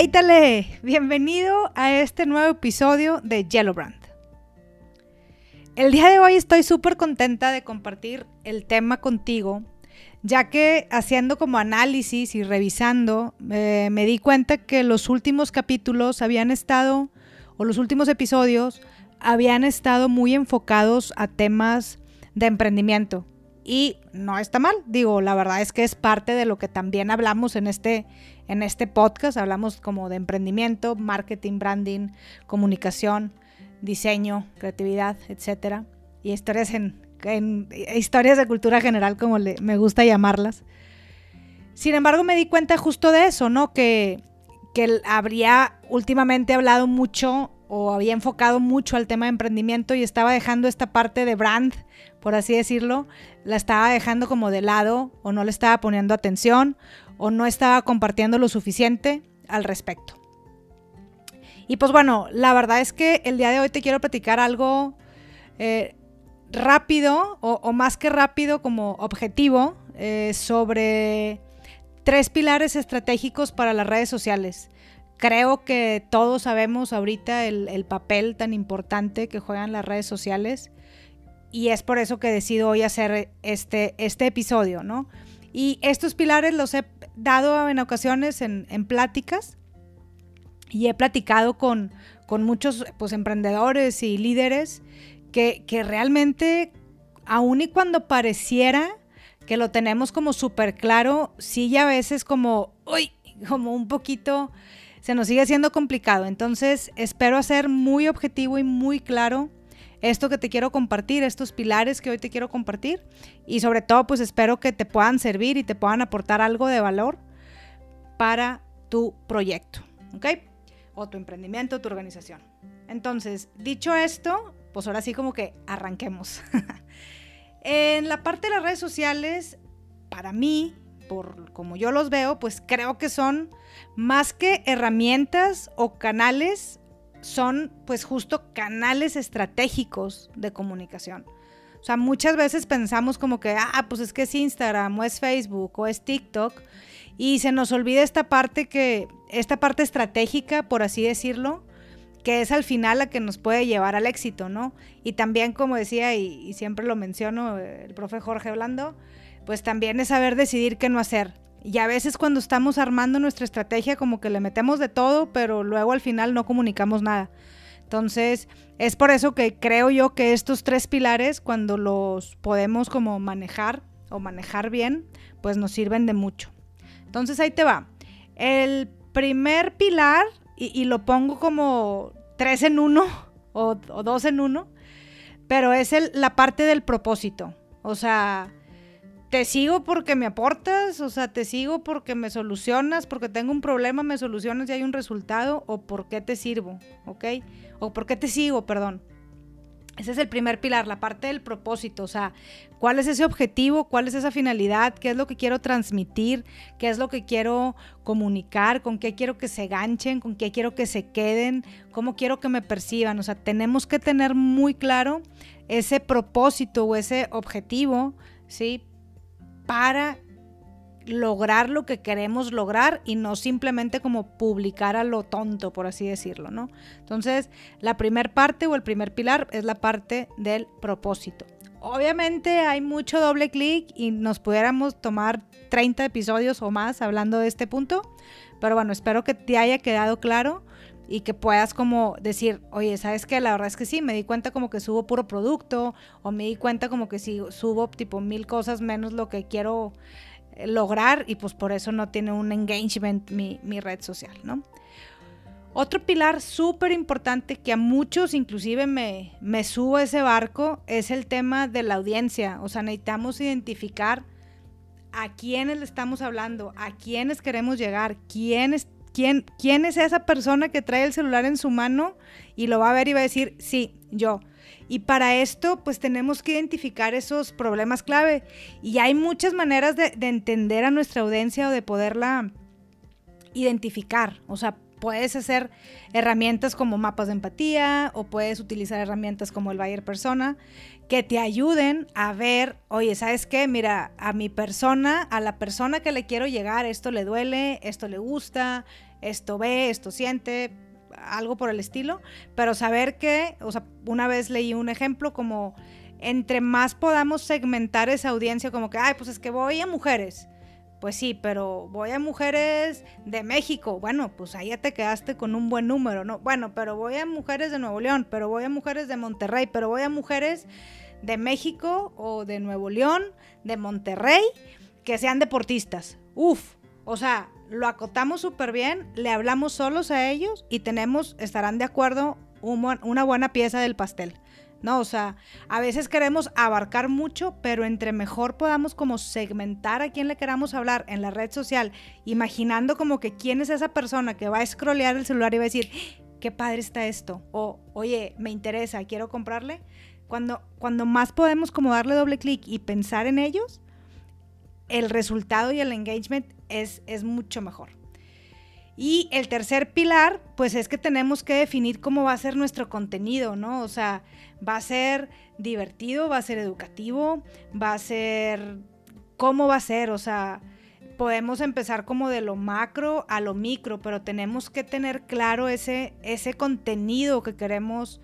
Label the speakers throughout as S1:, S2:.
S1: ¡Éitale! Bienvenido a este nuevo episodio de Yellow Brand. El día de hoy estoy súper contenta de compartir el tema contigo, ya que haciendo como análisis y revisando, eh, me di cuenta que los últimos capítulos habían estado, o los últimos episodios, habían estado muy enfocados a temas de emprendimiento. Y no está mal, digo, la verdad es que es parte de lo que también hablamos en este, en este podcast, hablamos como de emprendimiento, marketing, branding, comunicación, diseño, creatividad, etcétera, y historias en, historias de cultura general, como me gusta llamarlas. Sin embargo, me di cuenta justo de eso, ¿no? Que, que habría últimamente hablado mucho o había enfocado mucho al tema de emprendimiento y estaba dejando esta parte de brand, por así decirlo, la estaba dejando como de lado o no le estaba poniendo atención o no estaba compartiendo lo suficiente al respecto. Y pues bueno, la verdad es que el día de hoy te quiero platicar algo eh, rápido o, más que rápido como objetivo eh, sobre tres pilares estratégicos para las redes sociales. Creo que todos sabemos ahorita el, papel tan importante que juegan las redes sociales y es por eso que decido hoy hacer este, este episodio, ¿no? Y estos pilares los he dado en ocasiones en, pláticas y he platicado con, muchos pues, emprendedores y líderes que, realmente, aun y cuando pareciera que lo tenemos como súper claro, sí a veces como, uy, como un poquito, se nos sigue siendo complicado. Entonces, espero hacer muy objetivo y muy claro esto que te quiero compartir, estos pilares que hoy te quiero compartir. Y sobre todo, pues espero que te puedan servir y te puedan aportar algo de valor para tu proyecto. ¿Ok? o tu emprendimiento, tu organización. Entonces, dicho esto, pues ahora sí como que arranquemos. en la parte de las redes sociales, para mí, por como yo los veo, pues creo que son más que herramientas o canales, son pues justo canales estratégicos de comunicación. O sea, muchas veces pensamos como que, ah, pues es que es Instagram o es Facebook o es TikTok y se nos olvida esta parte que, esta parte estratégica, por así decirlo, que es al final la que nos puede llevar al éxito, ¿no? Y también, como decía, y, siempre lo menciono el profe Jorge Blando, pues también es saber decidir qué no hacer. Y a veces cuando estamos armando nuestra estrategia como que le metemos de todo, pero luego al final no comunicamos nada. Entonces, es por eso que creo yo que estos tres pilares, cuando los podemos como manejar o manejar bien, pues nos sirven de mucho. Entonces ahí te va. El primer pilar, y, lo pongo como tres en uno o, dos en uno, pero es el, la parte del propósito. O sea, te sigo porque me aportas, o sea, te sigo porque me solucionas, porque tengo un problema, me solucionas y hay un resultado, o por qué te sirvo, ¿ok? O por qué te sigo, perdón. Ese es el primer pilar, la parte del propósito, o sea, cuál es ese objetivo, cuál es esa finalidad, qué es lo que quiero transmitir, qué es lo que quiero comunicar, con qué quiero que se ganchen, con qué quiero que se queden, cómo quiero que me perciban. O sea, tenemos que tener muy claro ese propósito o ese objetivo, ¿sí? Para lograr lo que queremos lograr y no simplemente como publicar a lo tonto, por así decirlo, ¿no? Entonces, la primer parte o el primer pilar es la parte del propósito. Obviamente hay mucho doble clic y nos pudiéramos tomar 30 episodios o más hablando de este punto, pero bueno, espero que te haya quedado claro y que puedas como decir, oye, ¿sabes qué? La verdad es que sí, me di cuenta como que subo puro producto o me di cuenta como que sí, subo tipo mil cosas menos lo que quiero lograr y pues por eso no tiene un engagement mi, red social, ¿no? Otro pilar súper importante que a muchos inclusive me, me subo a ese barco es el tema de la audiencia. O sea, necesitamos identificar a quiénes le estamos hablando, a quiénes queremos llegar, quién es, quién, quién es esa persona que trae el celular en su mano y lo va a ver y va a decir, sí, yo. Y para esto, pues tenemos que identificar esos problemas clave. Y hay muchas maneras de, entender a nuestra audiencia o de poderla identificar. O sea, puedes hacer herramientas como mapas de empatía o puedes utilizar herramientas como el Bayer Persona que te ayuden a ver, oye, ¿sabes qué? Mira, a mi persona, a la persona que le quiero llegar, esto le duele, esto le gusta, esto ve, esto siente, algo por el estilo, pero saber que, o sea, una vez leí un ejemplo como entre más podamos segmentar esa audiencia, como que, ay, pues es que voy a mujeres. Pues sí, pero voy a mujeres de México. Bueno, pues ahí ya te quedaste con un buen número, ¿no? Bueno, pero voy a mujeres de Nuevo León, pero voy a mujeres de Monterrey, pero voy a mujeres de México o de Nuevo León, de Monterrey, que sean deportistas. Uf, o sea, lo acotamos súper bien, le hablamos solos a ellos y tenemos, estarán de acuerdo, una buena pieza del pastel. ¿No? O sea, a veces queremos abarcar mucho, pero entre mejor podamos como segmentar a quien le queramos hablar en la red social, imaginando como que quién es esa persona que va a scrollear el celular y va a decir, qué padre está esto, o oye, me interesa, quiero comprarle. Cuando, cuando más podemos como darle doble clic y pensar en ellos, el resultado y el engagement es, es mucho mejor. Y el tercer pilar, pues es que tenemos que definir cómo va a ser nuestro contenido, ¿no? O sea, va a ser divertido, va a ser educativo, va a ser... ¿Cómo va a ser? O sea, podemos empezar como de lo macro a lo micro, pero tenemos que tener claro ese, ese contenido que queremos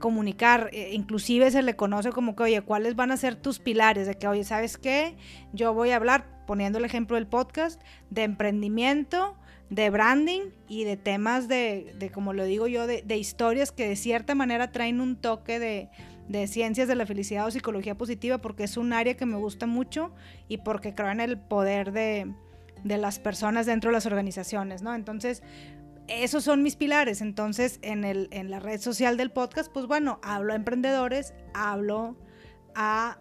S1: comunicar, eh, inclusive se le conoce como que, oye, ¿cuáles van a ser tus pilares? De que, oye, ¿sabes qué? Yo voy a hablar, poniendo el ejemplo del podcast, de emprendimiento, de branding y de temas de, de como lo digo yo, de, de, historias que de cierta manera traen un toque de, de, ciencias de la felicidad o psicología positiva, porque es un área que me gusta mucho y porque creo en el poder de, las personas dentro de las organizaciones, ¿no? Entonces, esos son mis pilares. Entonces, en, el, en la red social del podcast, pues bueno, hablo a emprendedores, hablo a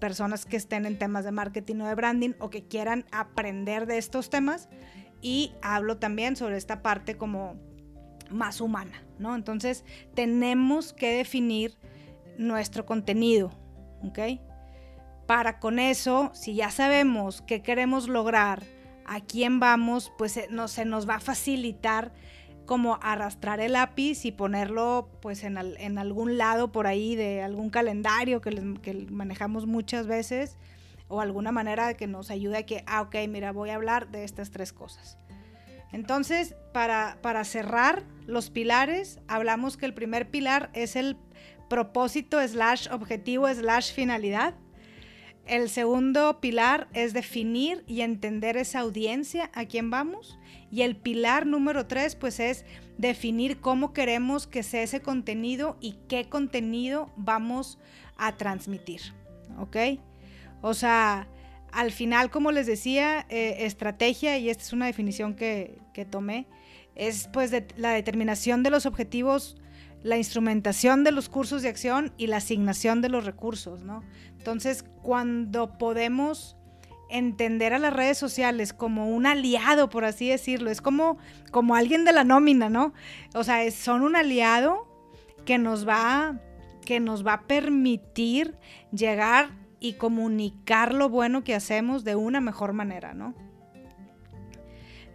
S1: personas que estén en temas de marketing o de branding o que quieran aprender de estos temas y hablo también sobre esta parte como más humana, ¿no? Entonces, tenemos que definir nuestro contenido, ¿ok? Para con eso, si ya sabemos qué queremos lograr, a quién vamos, pues eh, no, se nos va a facilitar como arrastrar el lápiz y ponerlo pues en, en algún lado por ahí de algún calendario que, manejamos muchas veces o alguna manera que nos ayude a que, ah, ok, mira, voy a hablar de estas tres cosas. Entonces, para, para cerrar los pilares, hablamos que el primer pilar es el propósito slash objetivo slash finalidad. El segundo pilar es definir y entender esa audiencia a quién vamos. Y el pilar número tres, pues es definir cómo queremos que sea ese contenido y qué contenido vamos a transmitir. ¿Ok? O sea, al final, como les decía, eh, estrategia, y esta es una definición que, tomé, es pues la determinación de los objetivos la instrumentación de los cursos de acción y la asignación de los recursos, ¿no? Entonces, cuando podemos entender a las redes sociales como un aliado, por así decirlo, es como, como alguien de la nómina, ¿no? O sea, son un aliado que nos va, que nos va a permitir llegar y comunicar lo bueno que hacemos de una mejor manera, ¿no?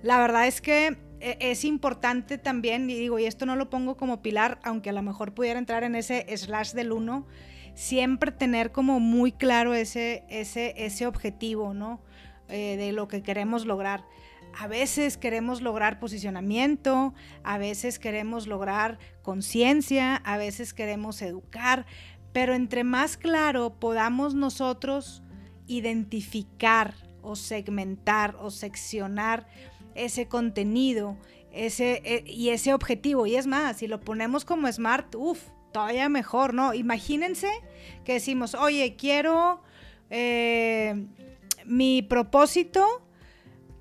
S1: La verdad es que e, es importante también, y digo, y esto no lo pongo como pilar, aunque a lo mejor pudiera entrar en ese slash del 1, siempre tener como muy claro ese, ese, ese objetivo, ¿no? Eh, de lo que queremos lograr. A veces queremos lograr posicionamiento, a veces queremos lograr conciencia, a veces queremos educar, pero entre más claro podamos nosotros identificar o segmentar o seccionar ese contenido ese, e, y ese objetivo. Y es más, si lo ponemos como smart, uff, todavía mejor, ¿no? Imagínense que decimos, oye, quiero, eh, mi propósito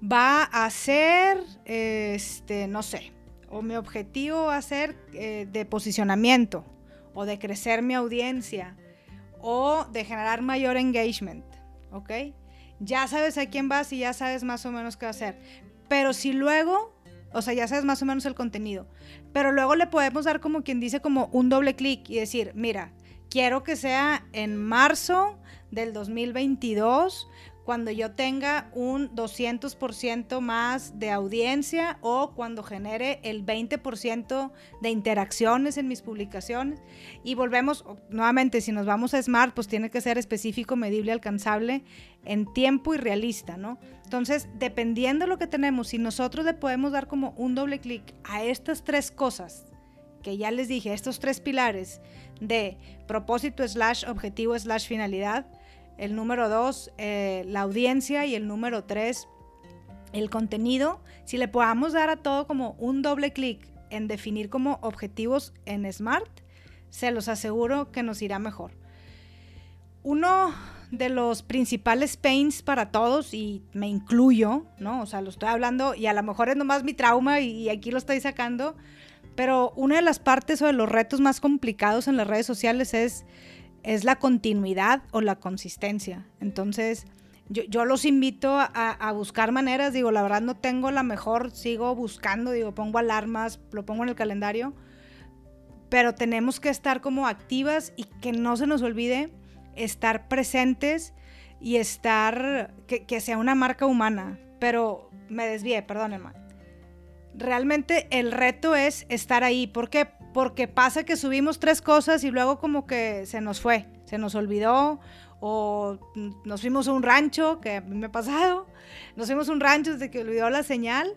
S1: va a ser, este, no sé, o mi objetivo va a ser eh, de posicionamiento, o de crecer mi audiencia, o de generar mayor engagement, ¿ok? Ya sabes a quién vas y ya sabes más o menos qué hacer. Pero si luego, o sea, ya sabes más o menos el contenido, pero luego le podemos dar como quien dice como un doble clic y decir, mira, quiero que sea en marzo del 2022 cuando yo tenga un 200% más de audiencia o cuando genere el 20% de interacciones en mis publicaciones. Y volvemos, nuevamente, si nos vamos a Smart, pues tiene que ser específico, medible, alcanzable en tiempo y realista, ¿no? Entonces, dependiendo de lo que tenemos, si nosotros le podemos dar como un doble clic a estas tres cosas, que ya les dije, estos tres pilares de propósito slash objetivo slash finalidad, el número dos, eh, la audiencia y el número tres, el contenido. Si le podamos dar a todo como un doble clic en definir como objetivos en Smart, se los aseguro que nos irá mejor. Uno de los principales pains para todos, y me incluyo, ¿no? O sea, lo estoy hablando y a lo mejor es nomás mi trauma y, y aquí lo estoy sacando, pero una de las partes o de los retos más complicados en las redes sociales es es la continuidad o la consistencia. Entonces, yo, los invito a, buscar maneras, digo, la verdad no tengo la mejor, sigo buscando, digo, pongo alarmas, lo pongo en el calendario, pero tenemos que estar como activas y que no se nos olvide estar presentes y estar, que, sea una marca humana, pero me desvié, perdónenme. Realmente el reto es estar ahí, ¿por qué? Porque pasa que subimos tres cosas y luego como que se nos fue, se nos olvidó o nos fuimos a un rancho, que me ha pasado, nos fuimos a un rancho desde que olvidó la señal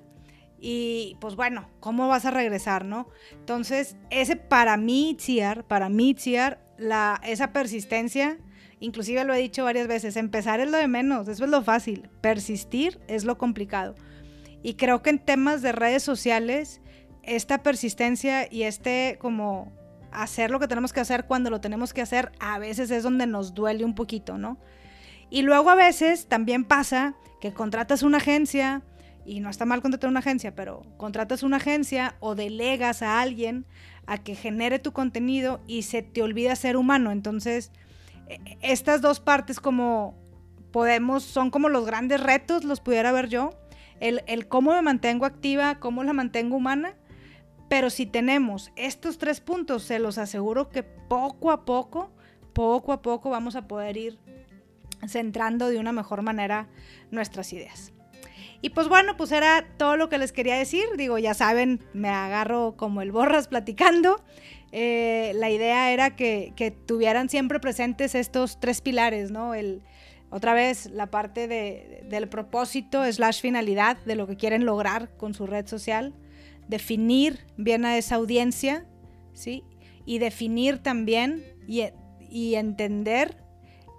S1: y pues bueno, ¿cómo vas a regresar, no? Entonces, ese para mí, Ciar, para mí, Ciar, la, esa persistencia, inclusive lo he dicho varias veces, empezar es lo de menos, eso es lo fácil, persistir es lo complicado. Y creo que en temas de redes sociales, esta persistencia y este como hacer lo que tenemos que hacer cuando lo tenemos que hacer, a veces es donde nos duele un poquito, ¿no? Y luego a veces también pasa que contratas una agencia, y no está mal contratar una agencia, pero contratas una agencia o delegas a alguien a que genere tu contenido y se te olvida ser humano. Entonces, e, estas dos partes como podemos, son como los grandes retos, los pudiera ver yo. El, el cómo me mantengo activa, cómo la mantengo humana pero si tenemos estos tres puntos, se los aseguro que poco a poco, poco a poco vamos a poder ir centrando de una mejor manera nuestras ideas. Y pues bueno, pues era todo lo que les quería decir. Digo, ya saben, me agarro como el borras platicando. Eh, la idea era que, tuvieran siempre presentes estos tres pilares, ¿no? El, otra vez, la parte del propósito slash finalidad de lo que quieren lograr con su red social definir bien a esa audiencia, ¿sí? Y definir también y, y entender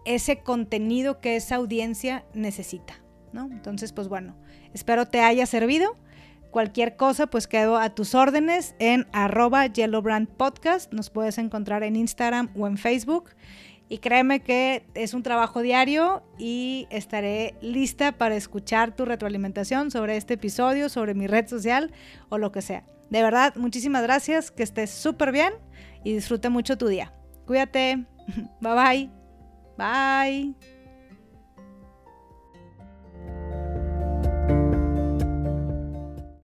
S1: ese contenido que esa audiencia necesita, ¿no? Entonces, pues bueno, espero te haya servido. Cualquier cosa, pues quedo a tus órdenes en arroba Yellowbrand Podcast. Nos puedes encontrar en Instagram o en Facebook. Y créeme que es un trabajo diario y estaré lista para escuchar tu retroalimentación sobre este episodio, sobre mi red social o lo que sea. De verdad, muchísimas gracias, que estés súper bien y disfrute mucho tu día. Cuídate. Bye bye. Bye.